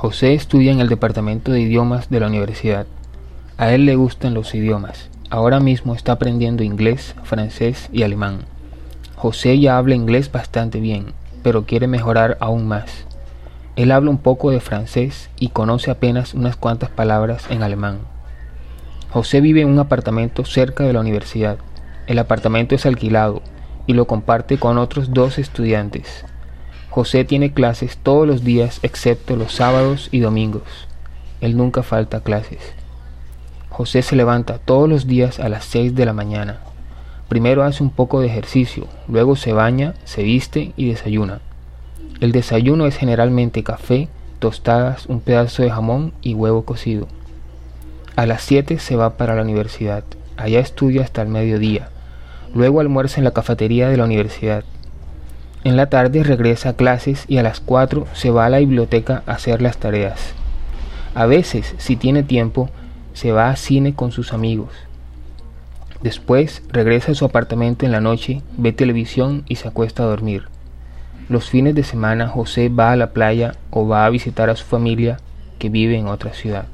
José estudia en el departamento de idiomas de la universidad. A él le gustan los idiomas. Ahora mismo está aprendiendo inglés, francés y alemán. José ya habla inglés bastante bien, pero quiere mejorar aún más. Él habla un poco de francés y conoce apenas unas cuantas palabras en alemán. José vive en un apartamento cerca de la universidad. El apartamento es alquilado y lo comparte con otros dos estudiantes. José tiene clases todos los días excepto los sábados y domingos. Él nunca falta a clases. José se levanta todos los días a las seis de la mañana. Primero hace un poco de ejercicio, luego se baña, se viste y desayuna. El desayuno es generalmente café, tostadas, un pedazo de jamón y huevo cocido. A las 7 se va para la universidad. Allá estudia hasta el mediodía. Luego almuerza en la cafetería de la universidad. En la tarde regresa a clases y a las 4 se va a la biblioteca a hacer las tareas. A veces, si tiene tiempo, se va a cine con sus amigos. Después regresa a su apartamento en la noche, ve televisión y se acuesta a dormir. Los fines de semana José va a la playa o va a visitar a su familia que vive en otra ciudad.